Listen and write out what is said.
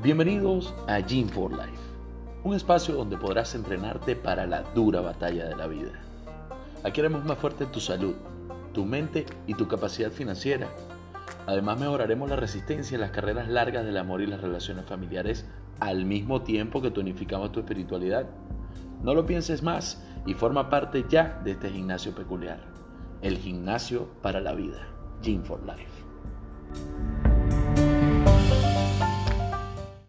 Bienvenidos a Gym for Life, un espacio donde podrás entrenarte para la dura batalla de la vida. Aquí haremos más fuerte tu salud, tu mente y tu capacidad financiera. Además mejoraremos la resistencia en las carreras largas del amor y las relaciones familiares al mismo tiempo que tonificamos tu espiritualidad. No lo pienses más y forma parte ya de este gimnasio peculiar, el gimnasio para la vida, Gym for Life.